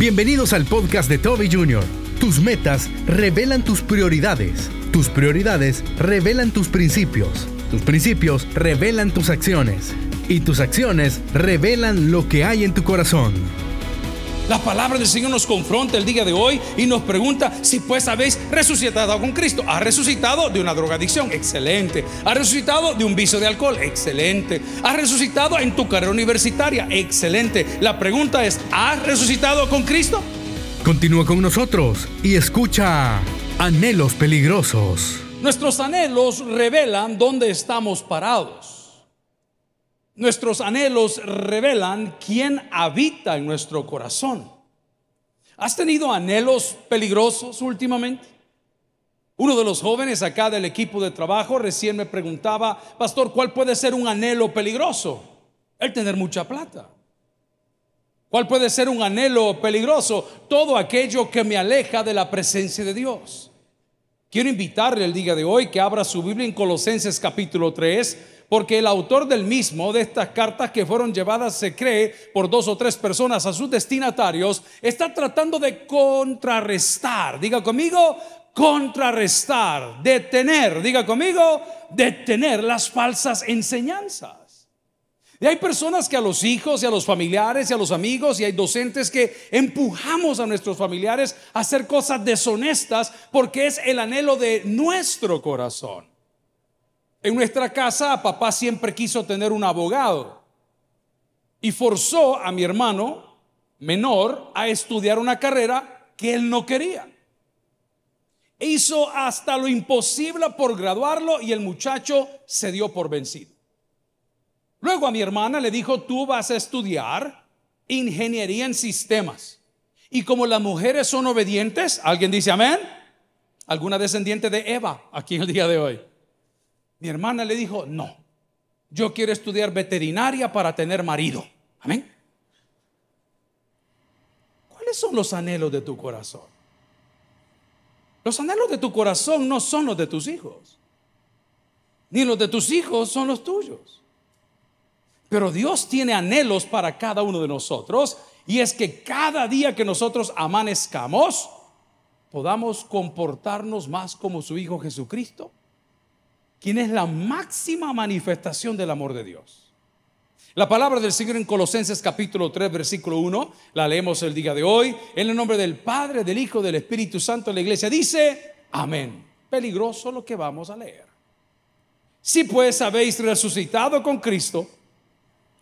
Bienvenidos al podcast de Toby Jr. Tus metas revelan tus prioridades. Tus prioridades revelan tus principios. Tus principios revelan tus acciones. Y tus acciones revelan lo que hay en tu corazón. La palabra del Señor nos confronta el día de hoy y nos pregunta si pues habéis resucitado con Cristo. Ha resucitado de una drogadicción, excelente. Ha resucitado de un vicio de alcohol, excelente. Ha resucitado en tu carrera universitaria, excelente. La pregunta es, ¿has resucitado con Cristo? Continúa con nosotros y escucha Anhelos Peligrosos. Nuestros anhelos revelan dónde estamos parados. Nuestros anhelos revelan quién habita en nuestro corazón. ¿Has tenido anhelos peligrosos últimamente? Uno de los jóvenes acá del equipo de trabajo recién me preguntaba, pastor, ¿cuál puede ser un anhelo peligroso? El tener mucha plata. ¿Cuál puede ser un anhelo peligroso? Todo aquello que me aleja de la presencia de Dios. Quiero invitarle el día de hoy que abra su Biblia en Colosenses capítulo 3 porque el autor del mismo, de estas cartas que fueron llevadas, se cree, por dos o tres personas a sus destinatarios, está tratando de contrarrestar, diga conmigo, contrarrestar, detener, diga conmigo, detener las falsas enseñanzas. Y hay personas que a los hijos y a los familiares y a los amigos y hay docentes que empujamos a nuestros familiares a hacer cosas deshonestas porque es el anhelo de nuestro corazón. En nuestra casa, papá siempre quiso tener un abogado y forzó a mi hermano menor a estudiar una carrera que él no quería. Hizo hasta lo imposible por graduarlo y el muchacho se dio por vencido. Luego a mi hermana le dijo, tú vas a estudiar ingeniería en sistemas. Y como las mujeres son obedientes, ¿alguien dice amén? ¿Alguna descendiente de Eva aquí el día de hoy? Mi hermana le dijo, no, yo quiero estudiar veterinaria para tener marido. Amén. ¿Cuáles son los anhelos de tu corazón? Los anhelos de tu corazón no son los de tus hijos, ni los de tus hijos son los tuyos. Pero Dios tiene anhelos para cada uno de nosotros y es que cada día que nosotros amanezcamos podamos comportarnos más como su Hijo Jesucristo quien es la máxima manifestación del amor de Dios. La palabra del Señor en Colosenses capítulo 3, versículo 1, la leemos el día de hoy, en el nombre del Padre, del Hijo, del Espíritu Santo, la iglesia dice, amén. Peligroso lo que vamos a leer. Si pues habéis resucitado con Cristo,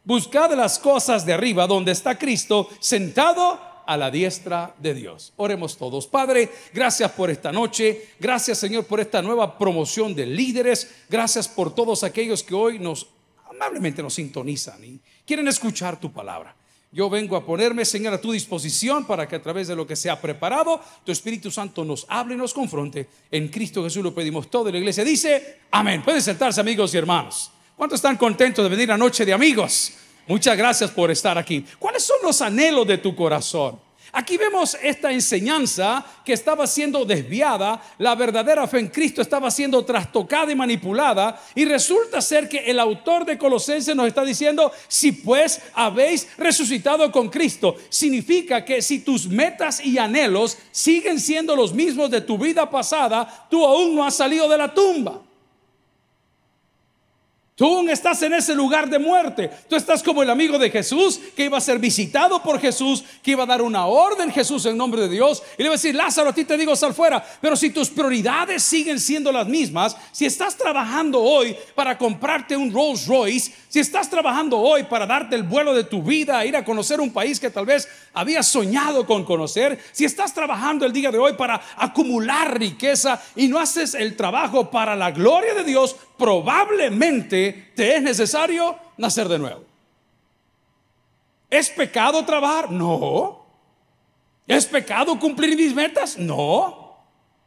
buscad las cosas de arriba donde está Cristo sentado a la diestra de Dios. Oremos todos. Padre, gracias por esta noche. Gracias Señor por esta nueva promoción de líderes. Gracias por todos aquellos que hoy nos amablemente nos sintonizan y quieren escuchar tu palabra. Yo vengo a ponerme, Señor, a tu disposición para que a través de lo que se ha preparado, tu Espíritu Santo nos hable y nos confronte. En Cristo Jesús lo pedimos todo. Y la iglesia dice, amén. Pueden sentarse amigos y hermanos. ¿Cuántos están contentos de venir a Noche de Amigos? Muchas gracias por estar aquí. ¿Cuáles son los anhelos de tu corazón? Aquí vemos esta enseñanza que estaba siendo desviada, la verdadera fe en Cristo estaba siendo trastocada y manipulada y resulta ser que el autor de Colosenses nos está diciendo, si pues habéis resucitado con Cristo, significa que si tus metas y anhelos siguen siendo los mismos de tu vida pasada, tú aún no has salido de la tumba. Tú aún estás en ese lugar de muerte. Tú estás como el amigo de Jesús que iba a ser visitado por Jesús, que iba a dar una orden Jesús en nombre de Dios. Y le iba a decir, Lázaro, a ti te digo sal fuera. Pero si tus prioridades siguen siendo las mismas, si estás trabajando hoy para comprarte un Rolls Royce, si estás trabajando hoy para darte el vuelo de tu vida, ir a conocer un país que tal vez habías soñado con conocer, si estás trabajando el día de hoy para acumular riqueza y no haces el trabajo para la gloria de Dios, probablemente te es necesario nacer de nuevo. ¿Es pecado trabajar? No. ¿Es pecado cumplir mis metas? No.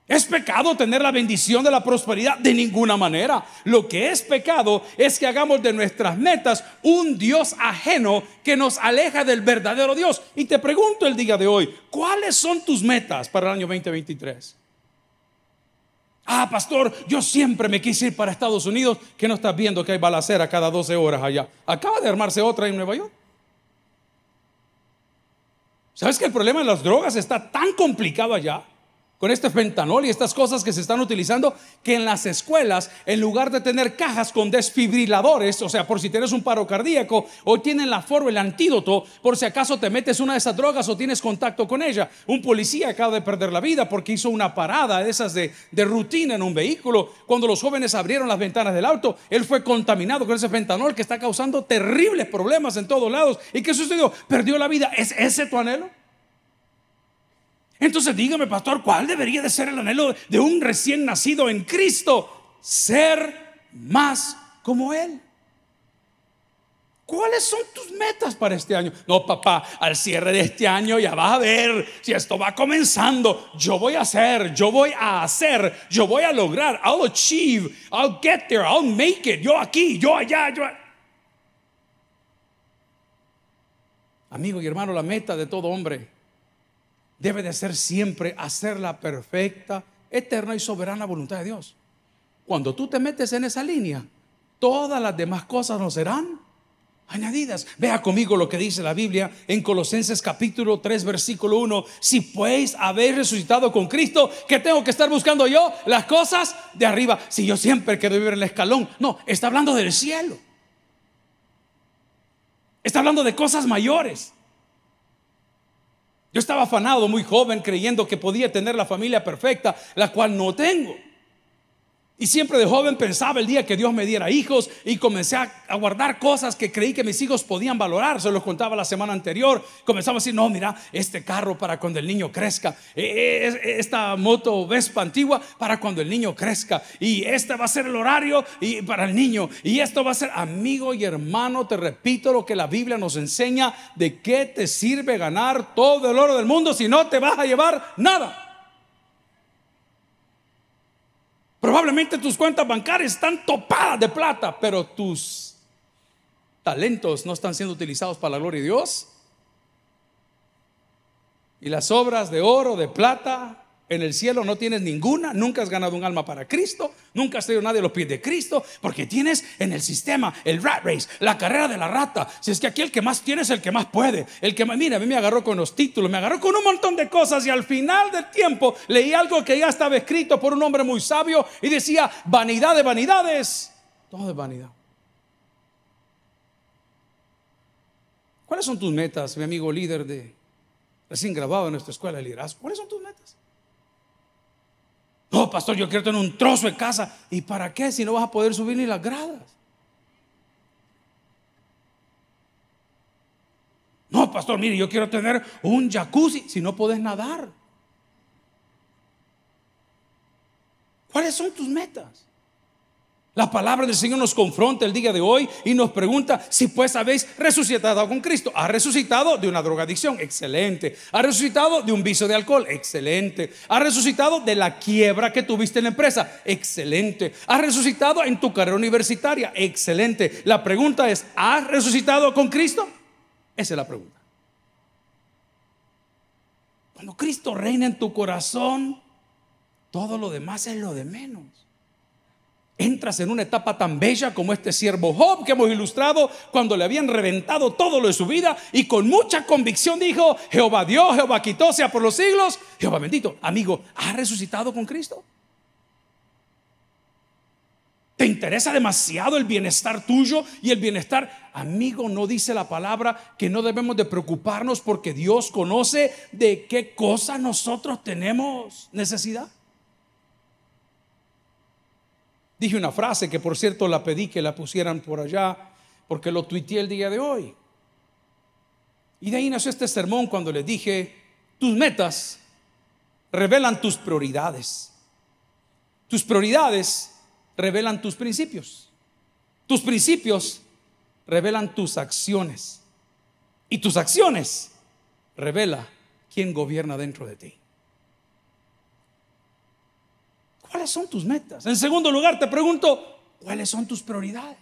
¿Es pecado tener la bendición de la prosperidad? De ninguna manera. Lo que es pecado es que hagamos de nuestras metas un Dios ajeno que nos aleja del verdadero Dios. Y te pregunto el día de hoy, ¿cuáles son tus metas para el año 2023? Ah, pastor, yo siempre me quise ir para Estados Unidos, que no estás viendo que hay balacera cada 12 horas allá. Acaba de armarse otra en Nueva York. ¿Sabes que el problema de las drogas está tan complicado allá? Con este fentanol y estas cosas que se están utilizando, que en las escuelas, en lugar de tener cajas con desfibriladores, o sea, por si tienes un paro cardíaco, hoy tienen la forma, el antídoto, por si acaso te metes una de esas drogas o tienes contacto con ella. Un policía acaba de perder la vida porque hizo una parada de esas de, de rutina en un vehículo. Cuando los jóvenes abrieron las ventanas del auto, él fue contaminado con ese fentanol que está causando terribles problemas en todos lados. ¿Y qué sucedió? Perdió la vida. ¿Es ese tu anhelo? Entonces dígame, pastor, ¿cuál debería de ser el anhelo de un recién nacido en Cristo? Ser más como Él. ¿Cuáles son tus metas para este año? No, papá, al cierre de este año ya vas a ver si esto va comenzando. Yo voy a hacer, yo voy a hacer, yo voy a lograr. I'll achieve, I'll get there, I'll make it. Yo aquí, yo allá, yo. Amigo y hermano, la meta de todo hombre debe de ser siempre hacer la perfecta, eterna y soberana voluntad de Dios. Cuando tú te metes en esa línea, todas las demás cosas no serán añadidas. Vea conmigo lo que dice la Biblia en Colosenses capítulo 3 versículo 1. Si pues habéis resucitado con Cristo, ¿qué tengo que estar buscando yo? Las cosas de arriba. Si yo siempre quiero vivir en el escalón. No, está hablando del cielo. Está hablando de cosas mayores. Yo estaba afanado muy joven creyendo que podía tener la familia perfecta, la cual no tengo. Y siempre de joven pensaba el día que Dios me diera hijos y comencé a, guardar cosas que creí que mis hijos podían valorar. Se los contaba la semana anterior. Comenzaba a decir, no, mira, este carro para cuando el niño crezca. E, e, esta moto Vespa antigua para cuando el niño crezca. Y este va a ser el horario y para el niño. Y esto va a ser, amigo y hermano, te repito lo que la Biblia nos enseña. ¿De qué te sirve ganar todo el oro del mundo si no te vas a llevar nada? Probablemente tus cuentas bancarias están topadas de plata, pero tus talentos no están siendo utilizados para la gloria de Dios. Y las obras de oro, de plata, en el cielo no tienes ninguna, nunca has ganado un alma para Cristo, nunca has tenido nadie a los pies de Cristo, porque tienes en el sistema el rat race, la carrera de la rata. Si es que aquí el que más tiene es el que más puede, el que más, mira, a mí me agarró con los títulos, me agarró con un montón de cosas y al final del tiempo leí algo que ya estaba escrito por un hombre muy sabio y decía, vanidad de vanidades, todo es vanidad. ¿Cuáles son tus metas, mi amigo líder de recién grabado en nuestra escuela de liderazgo? ¿Cuáles son tus pastor, yo quiero tener un trozo de casa. ¿Y para qué si no vas a poder subir ni las gradas? No, pastor, mire, yo quiero tener un jacuzzi si no puedes nadar. ¿Cuáles son tus metas? La palabra del Señor nos confronta el día de hoy y nos pregunta si pues habéis resucitado con Cristo. Ha resucitado de una drogadicción, excelente. Ha resucitado de un vicio de alcohol, excelente. Ha resucitado de la quiebra que tuviste en la empresa, excelente. Ha resucitado en tu carrera universitaria, excelente. La pregunta es, ¿has resucitado con Cristo? Esa es la pregunta. Cuando Cristo reina en tu corazón, todo lo demás es lo de menos entras en una etapa tan bella como este siervo Job que hemos ilustrado cuando le habían reventado todo lo de su vida y con mucha convicción dijo, Jehová Dios, Jehová quitó, sea por los siglos, Jehová bendito. Amigo, ¿has resucitado con Cristo? ¿Te interesa demasiado el bienestar tuyo y el bienestar? Amigo, no dice la palabra que no debemos de preocuparnos porque Dios conoce de qué cosa nosotros tenemos necesidad. Dije una frase que por cierto la pedí que la pusieran por allá porque lo tuiteé el día de hoy. Y de ahí nació este sermón cuando le dije, tus metas revelan tus prioridades. Tus prioridades revelan tus principios. Tus principios revelan tus acciones. Y tus acciones revela quién gobierna dentro de ti. ¿Cuáles son tus metas? En segundo lugar, te pregunto, ¿cuáles son tus prioridades?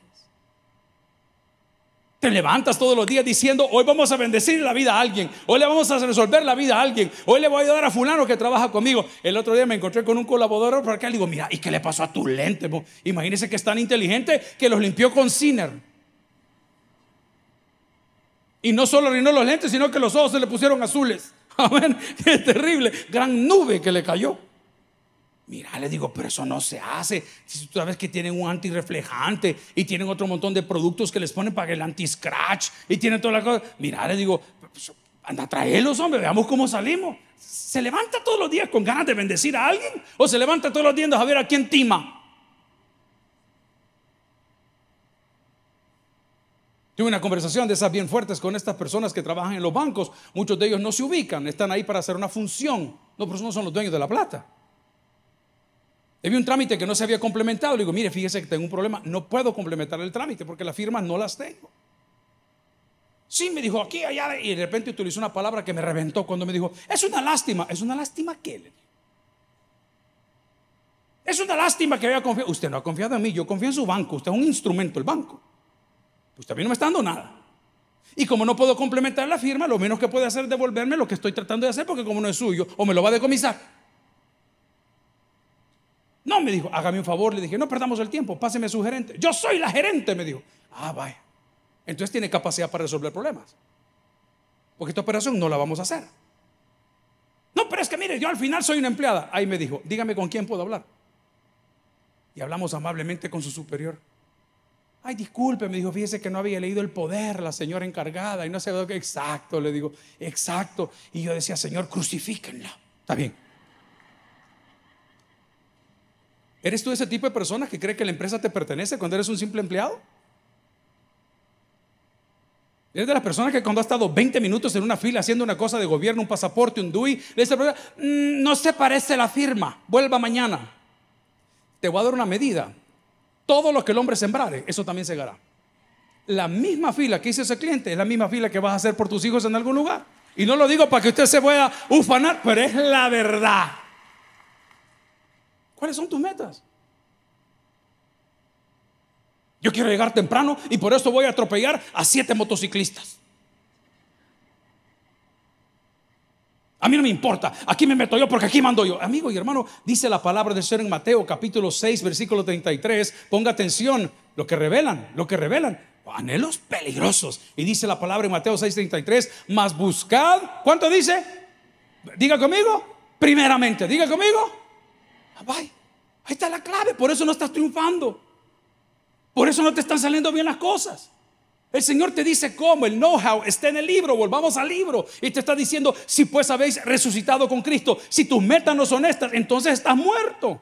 Te levantas todos los días diciendo, hoy vamos a bendecir la vida a alguien, hoy le vamos a resolver la vida a alguien, hoy le voy a ayudar a fulano que trabaja conmigo. El otro día me encontré con un colaborador por acá y le digo, mira, ¿y qué le pasó a tu lente? Imagínese que es tan inteligente que los limpió con Ciner. Y no solo arruinó los lentes, sino que los ojos se le pusieron azules. Amén. Qué terrible. Gran nube que le cayó. Mira, le digo, pero eso no se hace. Si tú sabes que tienen un antirreflejante y tienen otro montón de productos que les ponen para el anti-scratch y tienen toda la cosa. Mira, le digo, pues, anda, traerlos, hombre, veamos cómo salimos. ¿Se levanta todos los días con ganas de bendecir a alguien? ¿O se levanta todos los días a ver a quién tima? Tuve una conversación de esas bien fuertes con estas personas que trabajan en los bancos. Muchos de ellos no se ubican, están ahí para hacer una función. No, pero no son los dueños de la plata. Había un trámite que no se había complementado. Le digo, mire, fíjese que tengo un problema. No puedo complementar el trámite porque las firmas no las tengo. Sí, me dijo aquí, allá. Y de repente utilizó una palabra que me reventó cuando me dijo, es una lástima. ¿Es una lástima qué? Es una lástima que haya confiado. Usted no ha confiado en mí, yo confío en su banco. Usted es un instrumento, el banco. Usted a mí no me está dando nada. Y como no puedo complementar la firma, lo menos que puede hacer es devolverme lo que estoy tratando de hacer porque como no es suyo, o me lo va a decomisar. No, me dijo, hágame un favor. Le dije, no perdamos el tiempo, páseme su gerente. Yo soy la gerente, me dijo. Ah, vaya. Entonces tiene capacidad para resolver problemas. Porque esta operación no la vamos a hacer. No, pero es que mire, yo al final soy una empleada. Ahí me dijo, dígame con quién puedo hablar. Y hablamos amablemente con su superior. Ay, disculpe, me dijo, fíjese que no había leído el poder, la señora encargada, y no sé. Exacto, le digo, exacto. Y yo decía, Señor, crucifíquenla. Está bien. ¿Eres tú ese tipo de persona que cree que la empresa te pertenece cuando eres un simple empleado? ¿Eres de las personas que cuando ha estado 20 minutos en una fila haciendo una cosa de gobierno, un pasaporte, un DUI, le dice, mm, no se parece la firma, vuelva mañana. Te voy a dar una medida. Todo lo que el hombre sembrare, eso también segará. La misma fila que hizo ese cliente es la misma fila que vas a hacer por tus hijos en algún lugar. Y no lo digo para que usted se pueda ufanar, pero es la verdad. ¿Cuáles son tus metas? Yo quiero llegar temprano y por eso voy a atropellar a siete motociclistas. A mí no me importa, aquí me meto yo porque aquí mando yo. Amigo y hermano, dice la palabra del Señor en Mateo capítulo 6, versículo 33. Ponga atención, lo que revelan, lo que revelan, anhelos peligrosos. Y dice la palabra en Mateo 6, 33, más buscad, ¿cuánto dice? Diga conmigo, primeramente, diga conmigo, Ahí está la clave. Por eso no estás triunfando. Por eso no te están saliendo bien las cosas. El Señor te dice cómo, el know-how está en el libro, volvamos al libro. Y te está diciendo, si pues habéis resucitado con Cristo, si tus metas no son estas, entonces estás muerto.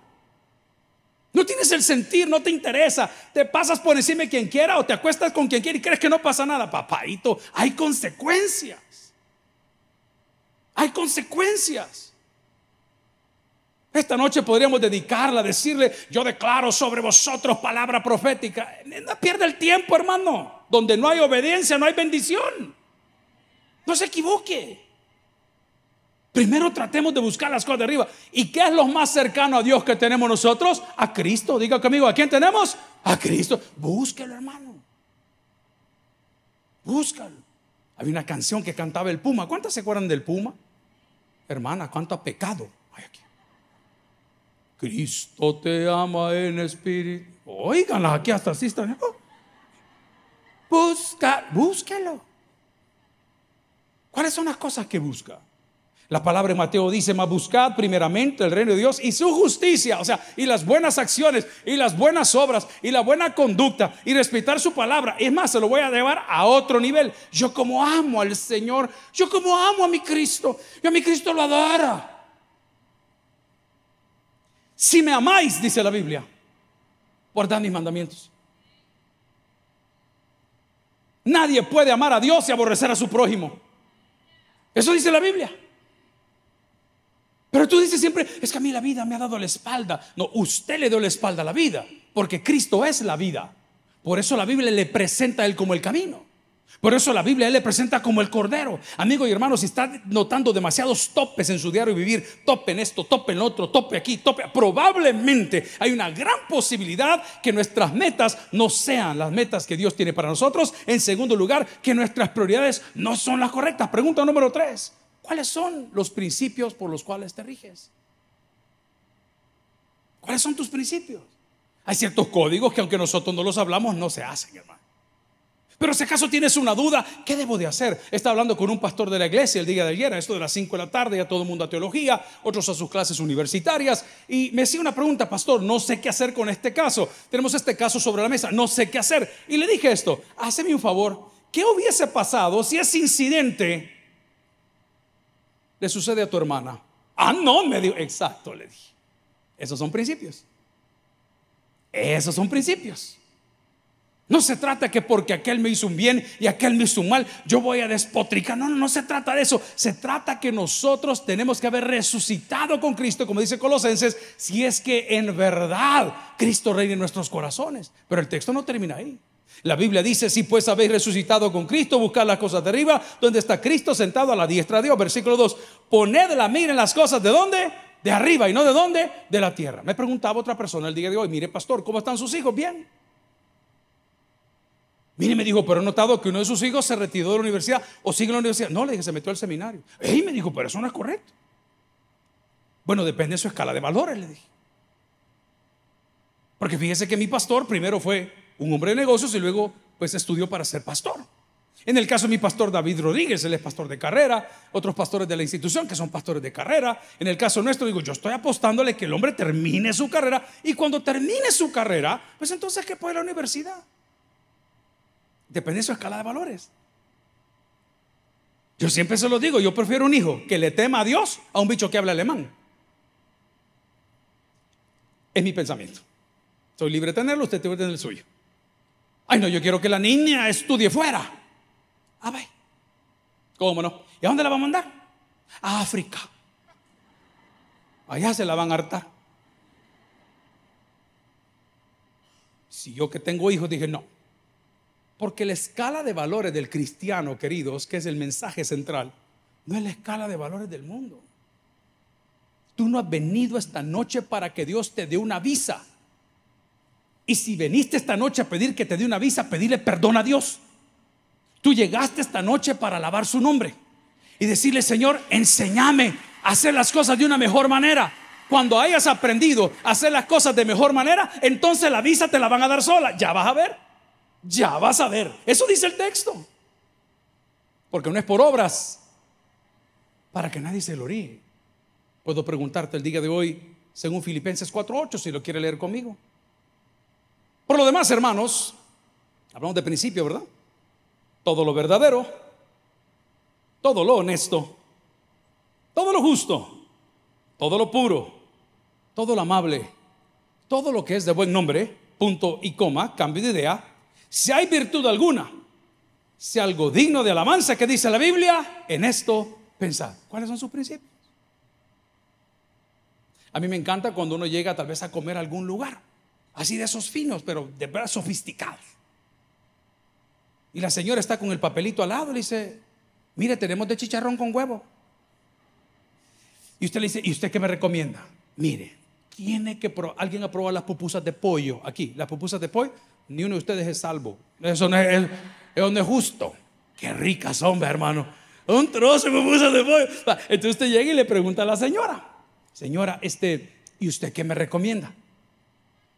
No tienes el sentir, no te interesa. Te pasas por encima quien quiera o te acuestas con quien quiera y crees que no pasa nada. Papaito, hay consecuencias. Hay consecuencias. Esta noche podríamos dedicarla decirle, yo declaro sobre vosotros palabra profética. No pierda el tiempo, hermano. Donde no hay obediencia, no hay bendición. No se equivoque. Primero tratemos de buscar las cosas de arriba. ¿Y qué es lo más cercano a Dios que tenemos nosotros? A Cristo. Diga conmigo, ¿a quién tenemos? A Cristo. Búsquelo, hermano. Búscalo. Había una canción que cantaba el Puma. ¿Cuántas se acuerdan del Puma? Hermana, ¿cuánto ha pecado? Ay, aquí. Cristo te ama en espíritu. Oiganla, aquí hasta así están. Busca, búsquelo. ¿Cuáles son las cosas que busca? La palabra de Mateo dice, más buscad primeramente el reino de Dios y su justicia, o sea, y las buenas acciones, y las buenas obras, y la buena conducta, y respetar su palabra. Es más, se lo voy a llevar a otro nivel. Yo como amo al Señor, yo como amo a mi Cristo, y a mi Cristo lo adora. Si me amáis, dice la Biblia, guardad mis mandamientos. Nadie puede amar a Dios y aborrecer a su prójimo. Eso dice la Biblia. Pero tú dices siempre, es que a mí la vida me ha dado la espalda. No, usted le dio la espalda a la vida, porque Cristo es la vida. Por eso la Biblia le presenta a Él como el camino. Por eso la Biblia Él le presenta como el cordero. Amigo y hermano, si está notando demasiados topes en su diario vivir, tope en esto, tope en otro, tope aquí, tope, probablemente hay una gran posibilidad que nuestras metas no sean las metas que Dios tiene para nosotros. En segundo lugar, que nuestras prioridades no son las correctas. Pregunta número tres, ¿cuáles son los principios por los cuales te riges? ¿Cuáles son tus principios? Hay ciertos códigos que aunque nosotros no los hablamos, no se hacen, hermano. Pero si acaso tienes una duda, ¿qué debo de hacer? Estaba hablando con un pastor de la iglesia el día de ayer, esto de las 5 de la tarde, ya todo el mundo a teología, otros a sus clases universitarias, y me hacía una pregunta, pastor, no sé qué hacer con este caso. Tenemos este caso sobre la mesa, no sé qué hacer. Y le dije esto, hazme un favor, ¿qué hubiese pasado si ese incidente le sucede a tu hermana? Ah, no, me dijo, exacto, le dije. Esos son principios. Esos son principios. No se trata que porque aquel me hizo un bien y aquel me hizo un mal, yo voy a despotricar. No, no, no se trata de eso. Se trata que nosotros tenemos que haber resucitado con Cristo, como dice Colosenses, si es que en verdad Cristo reina en nuestros corazones. Pero el texto no termina ahí. La Biblia dice, si pues habéis resucitado con Cristo, buscad las cosas de arriba, donde está Cristo sentado a la diestra de Dios. Versículo 2, poned la mira en las cosas de dónde? De arriba y no de dónde? De la tierra. Me preguntaba otra persona el día de hoy, mire pastor, ¿cómo están sus hijos? Bien. Mire, me dijo, pero he notado que uno de sus hijos se retiró de la universidad o sigue en la universidad. No, le dije, se metió al seminario. Y me dijo, pero eso no es correcto. Bueno, depende de su escala de valores, le dije. Porque fíjese que mi pastor primero fue un hombre de negocios y luego pues estudió para ser pastor. En el caso de mi pastor David Rodríguez, él es pastor de carrera, otros pastores de la institución que son pastores de carrera. En el caso nuestro, digo, yo estoy apostándole que el hombre termine su carrera y cuando termine su carrera, pues entonces que puede la universidad. Depende de su escala de valores. Yo siempre se lo digo, yo prefiero un hijo que le tema a Dios a un bicho que habla alemán. Es mi pensamiento. Soy libre de tenerlo, usted tiene el suyo. Ay, no, yo quiero que la niña estudie fuera. Ah, va. ¿Cómo no? ¿Y a dónde la va a mandar? A África. Allá se la van a hartar. Si yo que tengo hijos dije, no, porque la escala de valores del cristiano, queridos, que es el mensaje central, no es la escala de valores del mundo. Tú no has venido esta noche para que Dios te dé una visa. Y si veniste esta noche a pedir que te dé una visa, pedirle perdón a Dios. Tú llegaste esta noche para alabar su nombre y decirle, Señor, enséñame a hacer las cosas de una mejor manera. Cuando hayas aprendido a hacer las cosas de mejor manera, entonces la visa te la van a dar sola. Ya vas a ver. Ya vas a ver. Eso dice el texto. Porque no es por obras para que nadie se lo ríe. Puedo preguntarte el día de hoy, según Filipenses 4:8, si lo quiere leer conmigo. Por lo demás, hermanos, hablamos de principio, ¿verdad? Todo lo verdadero, todo lo honesto, todo lo justo, todo lo puro, todo lo amable, todo lo que es de buen nombre, punto y coma, cambio de idea si hay virtud alguna, si algo digno de alabanza que dice la Biblia, en esto pensad. ¿Cuáles son sus principios? A mí me encanta cuando uno llega tal vez a comer a algún lugar, así de esos finos, pero de verdad sofisticados. Y la señora está con el papelito al lado y le dice, mire, tenemos de chicharrón con huevo. Y usted le dice, ¿y usted qué me recomienda? Mire, tiene que alguien aprobado las pupusas de pollo aquí, las pupusas de pollo ni uno de ustedes es salvo. Eso no es, es, justo. Qué ricas son, hermano. Un trozo me puso de pollo. Entonces usted llega y le pregunta a la señora, señora, este, ¿y usted qué me recomienda?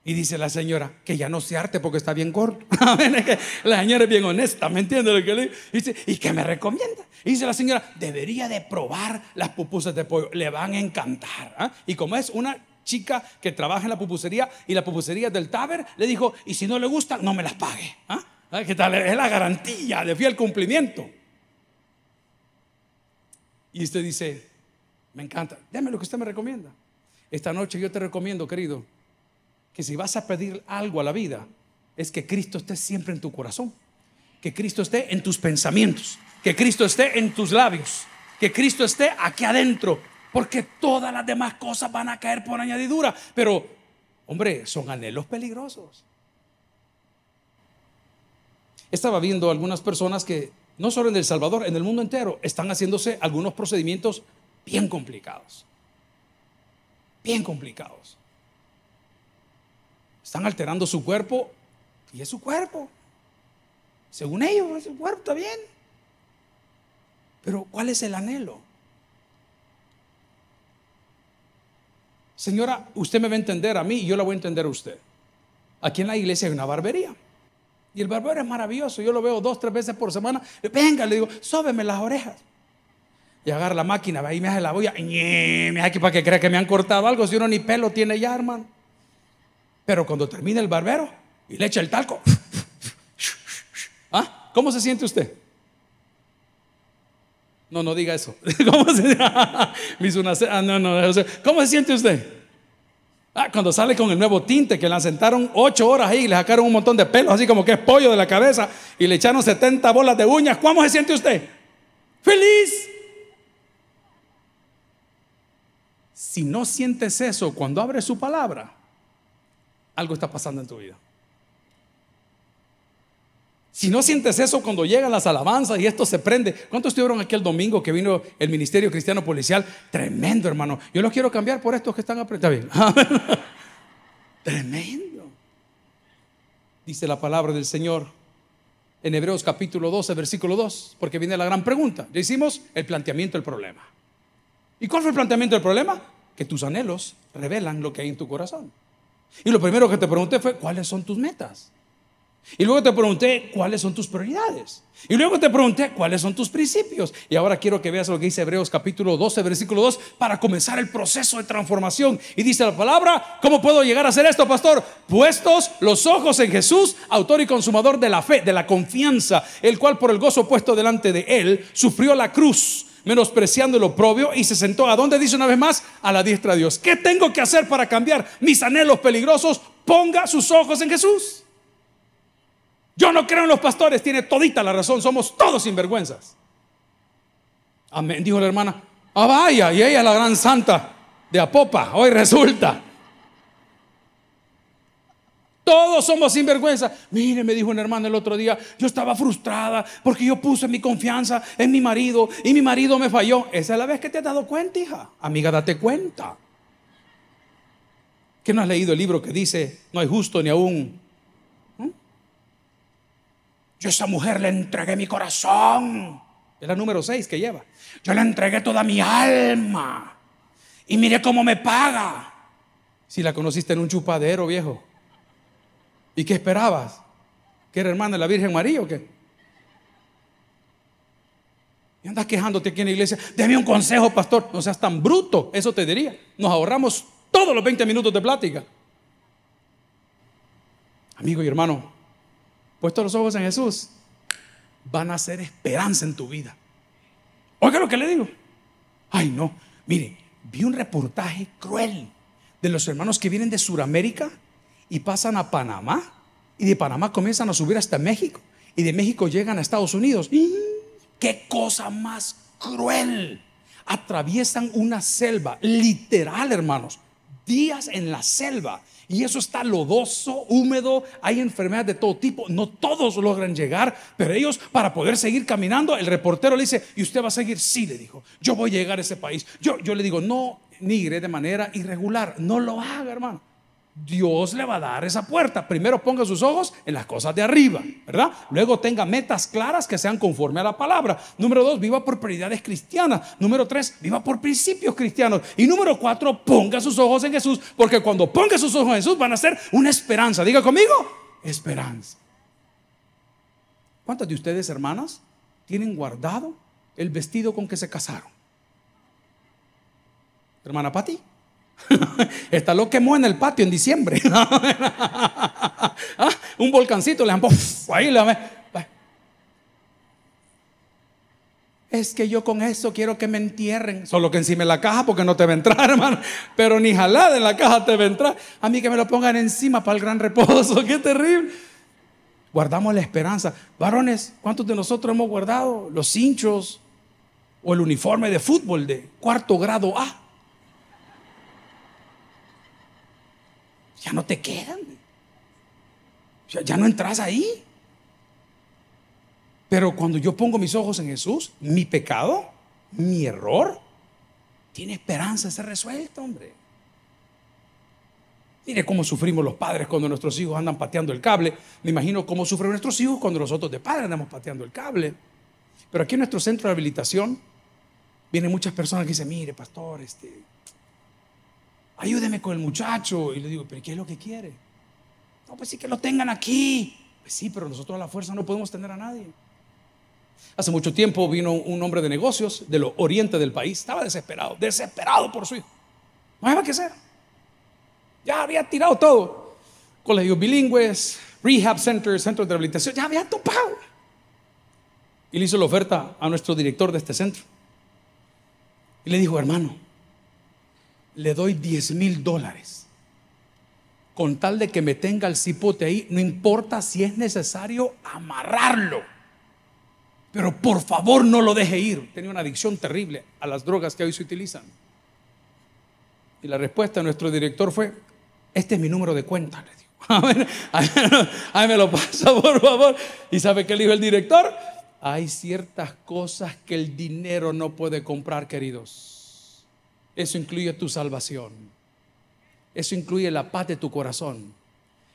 Y dice la señora, que ya no se arte porque está bien corto. la señora es bien honesta, ¿me entiende lo que le dice? ¿Y qué me recomienda? Y dice la señora, debería de probar las pupusas de pollo, le van a encantar. ¿ah? Y como es una chica que trabaja en la pupusería y la pupusería del Taber le dijo, y si no le gusta, no me las pague. ¿Ah? ¿Qué tal? Es la garantía de fiel cumplimiento. Y usted dice, me encanta, déme lo que usted me recomienda. Esta noche yo te recomiendo, querido, que si vas a pedir algo a la vida, es que Cristo esté siempre en tu corazón, que Cristo esté en tus pensamientos, que Cristo esté en tus labios, que Cristo esté aquí adentro, porque todas las demás cosas van a caer por añadidura. Pero, hombre, son anhelos peligrosos. Estaba viendo algunas personas que, no solo en El Salvador, en el mundo entero, están haciéndose algunos procedimientos bien complicados. Bien complicados. Están alterando su cuerpo y es su cuerpo. Según ellos, su cuerpo está bien. Pero ¿cuál es el anhelo? Señora, usted me va a entender a mí y yo la voy a entender a usted. Aquí en la iglesia hay una barbería. Y el barbero es maravilloso. Yo lo veo dos, tres veces por semana. Venga, le digo, sóbeme las orejas. Y agarra la máquina, va y me hace la boya. Me hace aquí para que crea que me han cortado algo. Si uno ni pelo tiene ya, hermano. Pero cuando termina el barbero y le echa el talco. ¿Ah? ¿Cómo se siente usted? No, no diga eso. ¿Cómo se, ah, ¿Cómo se siente usted? Ah, cuando sale con el nuevo tinte, que le sentaron ocho horas ahí y le sacaron un montón de pelos, así como que es pollo de la cabeza, y le echaron 70 bolas de uñas, ¿cómo se siente usted? Feliz. Si no sientes eso cuando abre su palabra, algo está pasando en tu vida. Si no sientes eso cuando llegan las alabanzas y esto se prende. ¿Cuántos estuvieron aquí el domingo que vino el Ministerio Cristiano Policial? Tremendo, hermano. Yo los quiero cambiar por estos que están apretados. Tremendo. Dice la palabra del Señor en Hebreos capítulo 12, versículo 2, porque viene la gran pregunta. Le hicimos el planteamiento del problema. ¿Y cuál fue el planteamiento del problema? Que tus anhelos revelan lo que hay en tu corazón. Y lo primero que te pregunté fue, ¿cuáles son tus metas? Y luego te pregunté cuáles son tus prioridades. Y luego te pregunté cuáles son tus principios. Y ahora quiero que veas lo que dice Hebreos capítulo 12, versículo 2, para comenzar el proceso de transformación. Y dice la palabra, ¿cómo puedo llegar a hacer esto, pastor? Puestos los ojos en Jesús, autor y consumador de la fe, de la confianza, el cual por el gozo puesto delante de él, sufrió la cruz menospreciando el oprobio y se sentó a dónde dice una vez más a la diestra de Dios. ¿Qué tengo que hacer para cambiar mis anhelos peligrosos? Ponga sus ojos en Jesús. Yo no creo en los pastores, tiene todita la razón, somos todos sinvergüenzas. Amén, dijo la hermana. Ah, vaya, y ella la gran santa de Apopa, hoy resulta. Todos somos sinvergüenza. Mire, me dijo una hermana el otro día, yo estaba frustrada porque yo puse mi confianza en mi marido y mi marido me falló. Esa es la vez que te has dado cuenta, hija. Amiga, date cuenta. ¿Qué no has leído el libro que dice, no hay justo ni aún yo a esa mujer le entregué mi corazón. Es la número 6 que lleva. Yo le entregué toda mi alma. Y mire cómo me paga. Si la conociste en un chupadero, viejo. ¿Y qué esperabas? ¿Que era hermana de la Virgen María o qué? Y andas quejándote aquí en la iglesia. Deme un consejo, pastor. No seas tan bruto. Eso te diría. Nos ahorramos todos los 20 minutos de plática. Amigo y hermano, puesto los ojos en Jesús, van a ser esperanza en tu vida. Oiga lo que le digo. Ay, no. Mire, vi un reportaje cruel de los hermanos que vienen de Sudamérica y pasan a Panamá y de Panamá comienzan a subir hasta México y de México llegan a Estados Unidos. ¡Qué cosa más cruel! Atraviesan una selva, literal, hermanos, días en la selva y eso está lodoso, húmedo, hay enfermedades de todo tipo. No todos logran llegar, pero ellos para poder seguir caminando, el reportero le dice, ¿y usted va a seguir? Sí, le dijo, yo voy a llegar a ese país. Yo, yo le digo, no migre de manera irregular, no lo haga, hermano. Dios le va a dar esa puerta. Primero ponga sus ojos en las cosas de arriba, ¿verdad? Luego tenga metas claras que sean conforme a la palabra. Número dos, viva por prioridades cristianas. Número tres, viva por principios cristianos. Y número cuatro, ponga sus ojos en Jesús, porque cuando ponga sus ojos en Jesús van a ser una esperanza. Diga conmigo, esperanza. ¿Cuántas de ustedes, hermanas, tienen guardado el vestido con que se casaron? Hermana Patti. Está lo quemó en el patio en diciembre. Ah, un volcancito le han ahí le Es que yo con eso quiero que me entierren. Solo que encima de la caja porque no te va a entrar, hermano. Pero ni jalada en la caja te va a entrar. A mí que me lo pongan encima para el gran reposo. Qué terrible. Guardamos la esperanza. Varones, ¿cuántos de nosotros hemos guardado los hinchos o el uniforme de fútbol de cuarto grado A? Ya no te quedan. Ya, no entras ahí. Pero cuando yo pongo mis ojos en Jesús, mi pecado, mi error, tiene esperanza de ser resuelto, hombre. Mire cómo sufrimos los padres cuando nuestros hijos andan pateando el cable. Me imagino cómo sufren nuestros hijos cuando nosotros de padres andamos pateando el cable. Pero aquí en nuestro centro de habilitación vienen muchas personas que dicen, mire, pastor, este, ayúdeme con el muchacho. Y le digo, pero ¿qué es lo que quiere? No, pues sí que lo tengan aquí. Pues sí, pero nosotros a la fuerza no podemos tener a nadie. Hace mucho tiempo vino un hombre de negocios de lo oriente del país. Estaba desesperado, desesperado por su hijo. No había que hacer. Ya había tirado todo. Colegios bilingües, rehab centers, centros de rehabilitación. Ya había topado. Y le hizo la oferta a nuestro director de este centro. Y le dijo, hermano, le doy 10 mil dólares. Con tal de que me tenga el cipote ahí, no importa si es necesario amarrarlo. Pero por favor no lo deje ir. Tenía una adicción terrible a las drogas que hoy se utilizan. Y la respuesta de nuestro director fue, este es mi número de cuenta, le digo. Ahí me lo pasa, por favor. ¿Y sabe qué le dijo el director? Hay ciertas cosas que el dinero no puede comprar, queridos. Eso incluye tu salvación. Eso incluye la paz de tu corazón.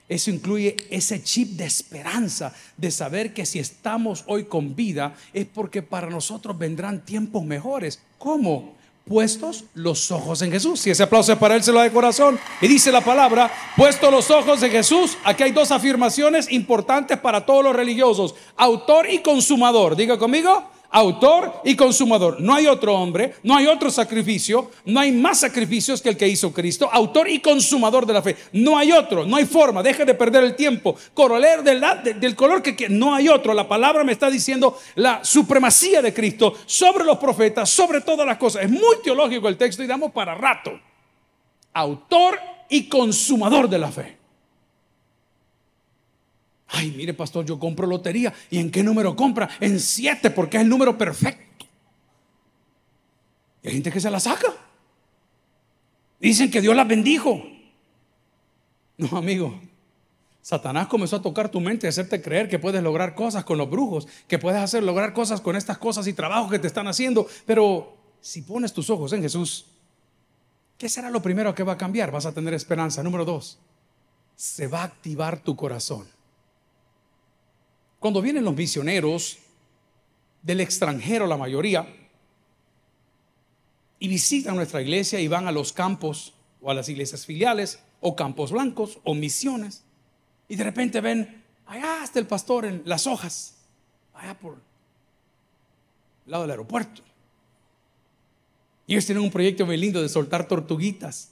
Eso incluye ese chip de esperanza, de saber que si estamos hoy con vida es porque para nosotros vendrán tiempos mejores. ¿Cómo? Puestos los ojos en Jesús. Si ese aplauso es para él, se lo da de corazón. Y dice la palabra, puestos los ojos en Jesús. Aquí hay dos afirmaciones importantes para todos los religiosos. Autor y consumador. Diga conmigo, autor y consumador. No hay otro hombre, no hay otro sacrificio, no hay más sacrificios que el que hizo Cristo, autor y consumador de la fe. No hay otro, no hay forma, deje de perder el tiempo. Coronel del, del color que no hay otro. La palabra me está diciendo la supremacía de Cristo sobre los profetas, sobre todas las cosas. Es muy teológico el texto y damos para rato. Autor y consumador de la fe. Ay, mire, pastor, yo compro lotería. ¿Y en qué número compra? En siete, porque es el número perfecto. Y hay gente que se la saca. Dicen que Dios las bendijo. No, amigo. Satanás comenzó a tocar tu mente y hacerte creer que puedes lograr cosas con los brujos, que puedes hacer lograr cosas con estas cosas y trabajos que te están haciendo. Pero si pones tus ojos en Jesús, ¿qué será lo primero que va a cambiar? Vas a tener esperanza. Número dos, se va a activar tu corazón. Cuando vienen los misioneros del extranjero, la mayoría, y visitan nuestra iglesia y van a los campos o a las iglesias filiales o campos blancos o misiones, y de repente ven, allá está el pastor en las hojas, allá por el lado del aeropuerto. Y ellos tienen un proyecto muy lindo de soltar tortuguitas.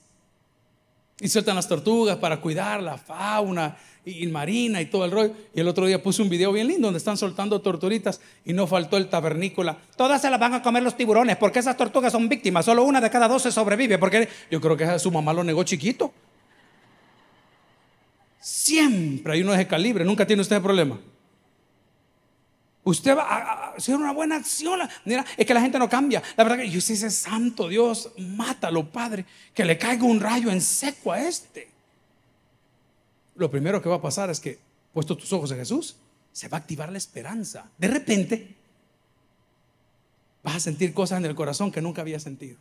Y sueltan las tortugas para cuidar la fauna y, marina y todo el rollo. Y el otro día puse un video bien lindo donde están soltando torturitas y no faltó el tabernícola. Todas se las van a comer los tiburones porque esas tortugas son víctimas. Solo una de cada dos se sobrevive porque yo creo que su mamá lo negó chiquito. Siempre hay uno de ese calibre. Nunca tiene usted problema. Usted va a hacer una buena acción. Mira, es que la gente no cambia. La verdad que yo sí ese santo Dios, mátalo, Padre, que le caiga un rayo en seco a este lo primero que va a pasar es que, puesto tus ojos en Jesús, se va a activar la esperanza. De repente, vas a sentir cosas en el corazón que nunca había sentido.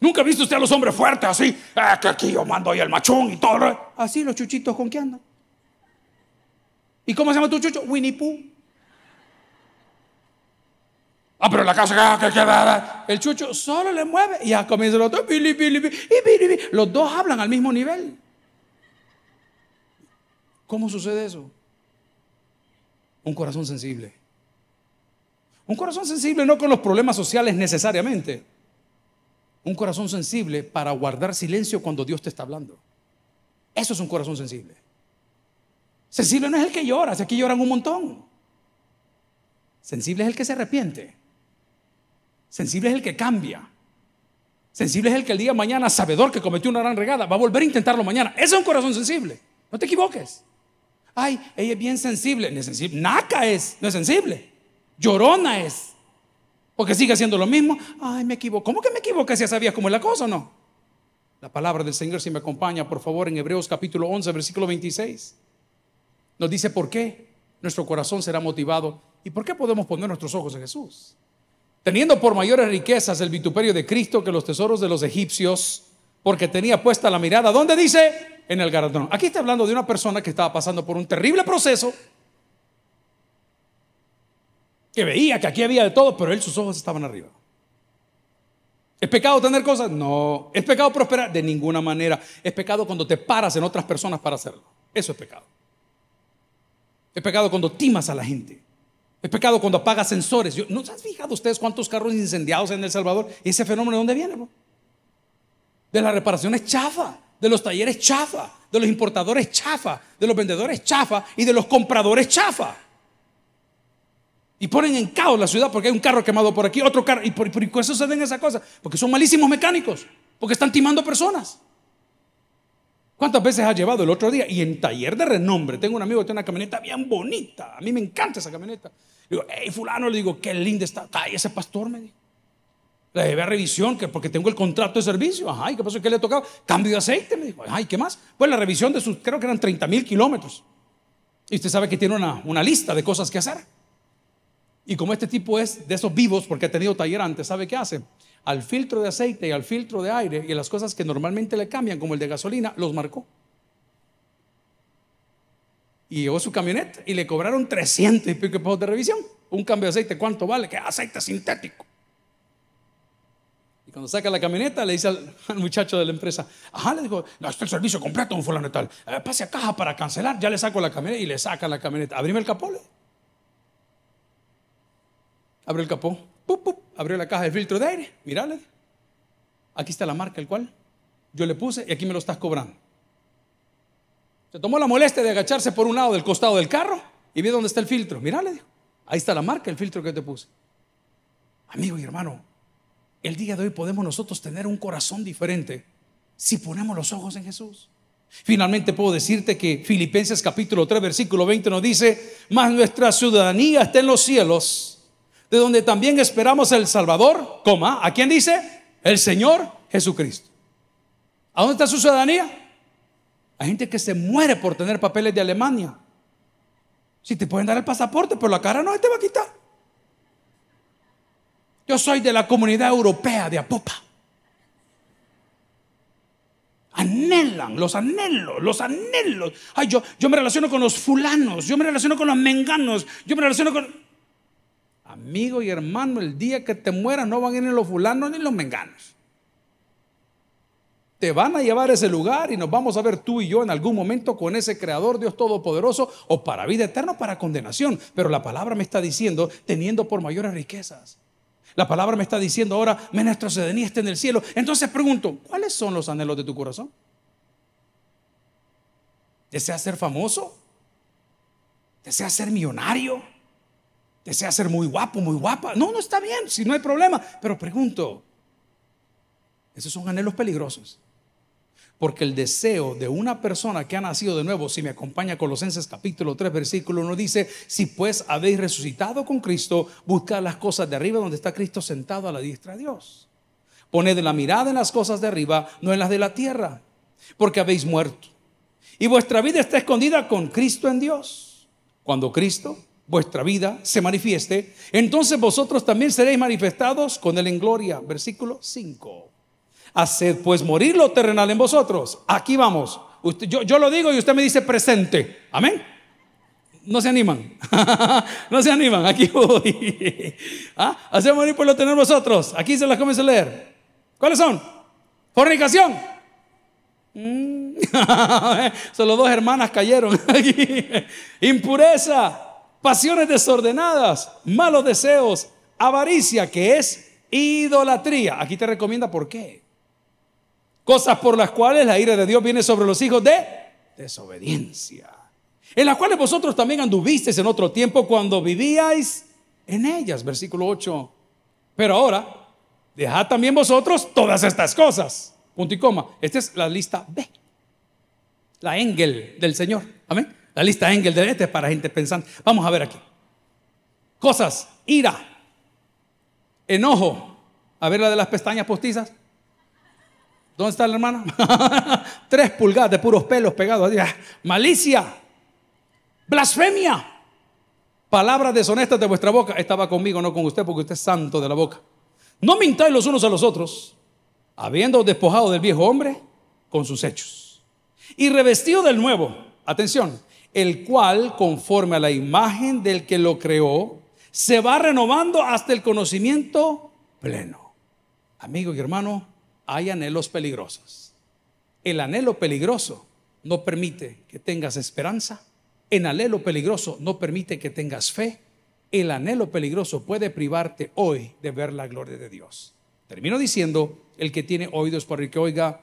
Nunca ha visto usted a los hombres fuertes así, ah, que aquí yo mando ahí el machón y todo. Así los chuchitos con qué andan. ¿Y cómo se llama tu chucho? Winnie Pooh. Ah, pero la casa que queda. El chucho solo le mueve y ya comienza el otro. Los dos hablan al mismo nivel. ¿Cómo sucede eso? Un corazón sensible. Un corazón sensible no con los problemas sociales necesariamente. Un corazón sensible para guardar silencio cuando Dios te está hablando. Eso es un corazón sensible. Sensible no es el que llora, si aquí lloran un montón. Sensible es el que se arrepiente. Sensible es el que cambia. Sensible es el que el día de mañana, sabedor que cometió una gran regada, va a volver a intentarlo mañana. Ese es un corazón sensible. No te equivoques. Ay, ella es bien sensible. No es sensible. Naca es, no es sensible. Llorona es. Porque sigue haciendo lo mismo. Ay, me equivoco. ¿Cómo que me equivoqué si ya sabías cómo es la cosa o no? La palabra del Señor, si me acompaña, por favor, en Hebreos capítulo 11, versículo 26. Nos dice por qué nuestro corazón será motivado y por qué podemos poner nuestros ojos en Jesús. Teniendo por mayores riquezas el vituperio de Cristo que los tesoros de los egipcios, porque tenía puesta la mirada, ¿dónde dice? en el galardón. Aquí está hablando de una persona que estaba pasando por un terrible proceso, que veía que aquí había de todo, pero él sus ojos estaban arriba. ¿Es pecado tener cosas? No. ¿Es pecado prosperar? De ninguna manera. Es pecado cuando te paras en otras personas para hacerlo. Eso es pecado. Es pecado cuando timas a la gente. Es pecado cuando apagas sensores. ¿No se han fijado ustedes cuántos carros incendiados en El Salvador? ¿Ese fenómeno de dónde viene? Bro? De las reparaciones chafa, de los talleres chafa, de los importadores chafa, de los vendedores chafa y de los compradores chafa. Y ponen en caos la ciudad porque hay un carro quemado por aquí, otro carro. ¿Y por, qué eso se ven esas cosas? Porque son malísimos mecánicos, porque están timando personas. ¿Cuántas veces ha llevado el otro día? Y en taller de renombre, tengo un amigo que tiene una camioneta bien bonita. A mí me encanta esa camioneta. Le digo, hey, fulano, le digo, qué linda está. Ay, ese pastor me dijo. Le llevé a revisión que porque tengo el contrato de servicio. Ajá, ¿y qué pasó? ¿Qué le ha tocado? Cambio de aceite, me dijo. Ay, ¿qué más? Pues la revisión de sus, creo que eran 30 mil kilómetros. Y usted sabe que tiene una, una lista de cosas que hacer. Y como este tipo es de esos vivos, porque ha tenido taller antes, ¿sabe qué hace? Al filtro de aceite y al filtro de aire y las cosas que normalmente le cambian, como el de gasolina, los marcó. Y llegó su camioneta y le cobraron 300 y pico pesos de revisión. Un cambio de aceite, ¿cuánto vale? Que aceite sintético. Y cuando saca la camioneta, le dice al, muchacho de la empresa, ajá, le dijo, no, está el servicio completo, un fulano tal. Eh, pase a caja para cancelar. Ya le saco la camioneta y le saca la camioneta. Abrime el capole abrió el capó, abrió la caja de filtro de aire, mirale, aquí está la marca, el cual yo le puse y aquí me lo estás cobrando. Se tomó la molestia de agacharse por un lado del costado del carro y ve dónde está el filtro. Mirale, ahí está la marca, el filtro que te puse. Amigo y hermano, el día de hoy podemos nosotros tener un corazón diferente si ponemos los ojos en Jesús. Finalmente puedo decirte que Filipenses capítulo 3 versículo 20 nos dice, más nuestra ciudadanía está en los cielos de donde también esperamos el Salvador, coma, ¿a quién dice? El Señor Jesucristo. ¿A dónde está su ciudadanía? Hay gente que se muere por tener papeles de Alemania. Si te pueden dar el pasaporte, pero la cara no se te va a quitar. Yo soy de la comunidad europea de Apopa. Anhelan, los anhelos, los anhelos. Ay, yo, yo me relaciono con los fulanos, yo me relaciono con los menganos, yo me relaciono con... Amigo y hermano, el día que te mueras no van a ir ni los fulanos ni los menganos. Te van a llevar a ese lugar y nos vamos a ver tú y yo en algún momento con ese Creador Dios Todopoderoso o para vida eterna o para condenación. Pero la palabra me está diciendo teniendo por mayores riquezas. La palabra me está diciendo ahora, nuestra ciudadanía está en el cielo. Entonces pregunto, ¿cuáles son los anhelos de tu corazón? ¿Deseas ser famoso? ¿Deseas ser millonario? Desea ser muy guapo, muy guapa. No, no está bien, si no hay problema. Pero pregunto, esos son anhelos peligrosos. Porque el deseo de una persona que ha nacido de nuevo, si me acompaña Colosenses capítulo 3, versículo 1, dice, si pues habéis resucitado con Cristo, buscad las cosas de arriba donde está Cristo sentado a la diestra de Dios. Poned la mirada en las cosas de arriba, no en las de la tierra, porque habéis muerto. Y vuestra vida está escondida con Cristo en Dios. Cuando Cristo, vuestra vida se manifieste, entonces vosotros también seréis manifestados con él en gloria. Versículo 5. Haced pues morir lo terrenal en vosotros. Aquí vamos. yo, yo lo digo y usted me dice presente. Amén. No se animan. no se animan. Aquí voy. ¿Ah? Hacer morir por lo tener vosotros. Aquí se las comienzo a leer. ¿Cuáles son? Fornicación. Mm. Solo dos hermanas cayeron. Impureza pasiones desordenadas, malos deseos, avaricia, que es idolatría. Aquí te recomienda por qué. Cosas por las cuales la ira de Dios viene sobre los hijos de desobediencia. En las cuales vosotros también anduvisteis en otro tiempo cuando vivíais en ellas. Versículo 8. Pero ahora, dejad también vosotros todas estas cosas. Punto y coma. Esta es la lista B. La Engel del Señor. Amén. La lista Engel de este para gente pensante. Vamos a ver aquí. Cosas, ira, enojo. A ver la de las pestañas postizas. ¿Dónde está la hermana? Tres pulgadas de puros pelos pegados. Malicia, blasfemia, palabras deshonestas de vuestra boca. Estaba conmigo, no con usted, porque usted es santo de la boca. No mintáis los unos a los otros, habiendo despojado del viejo hombre con sus hechos y revestido del nuevo. Atención, el cual, conforme a la imagen del que lo creó, se va renovando hasta el conocimiento pleno. Amigo y hermano, hay anhelos peligrosos. El anhelo peligroso no permite que tengas esperanza En anhelo peligroso no permite que tengas fe. El anhelo peligroso puede privarte hoy de ver la gloria de Dios. Termino diciendo, el que tiene oídos por el que oiga,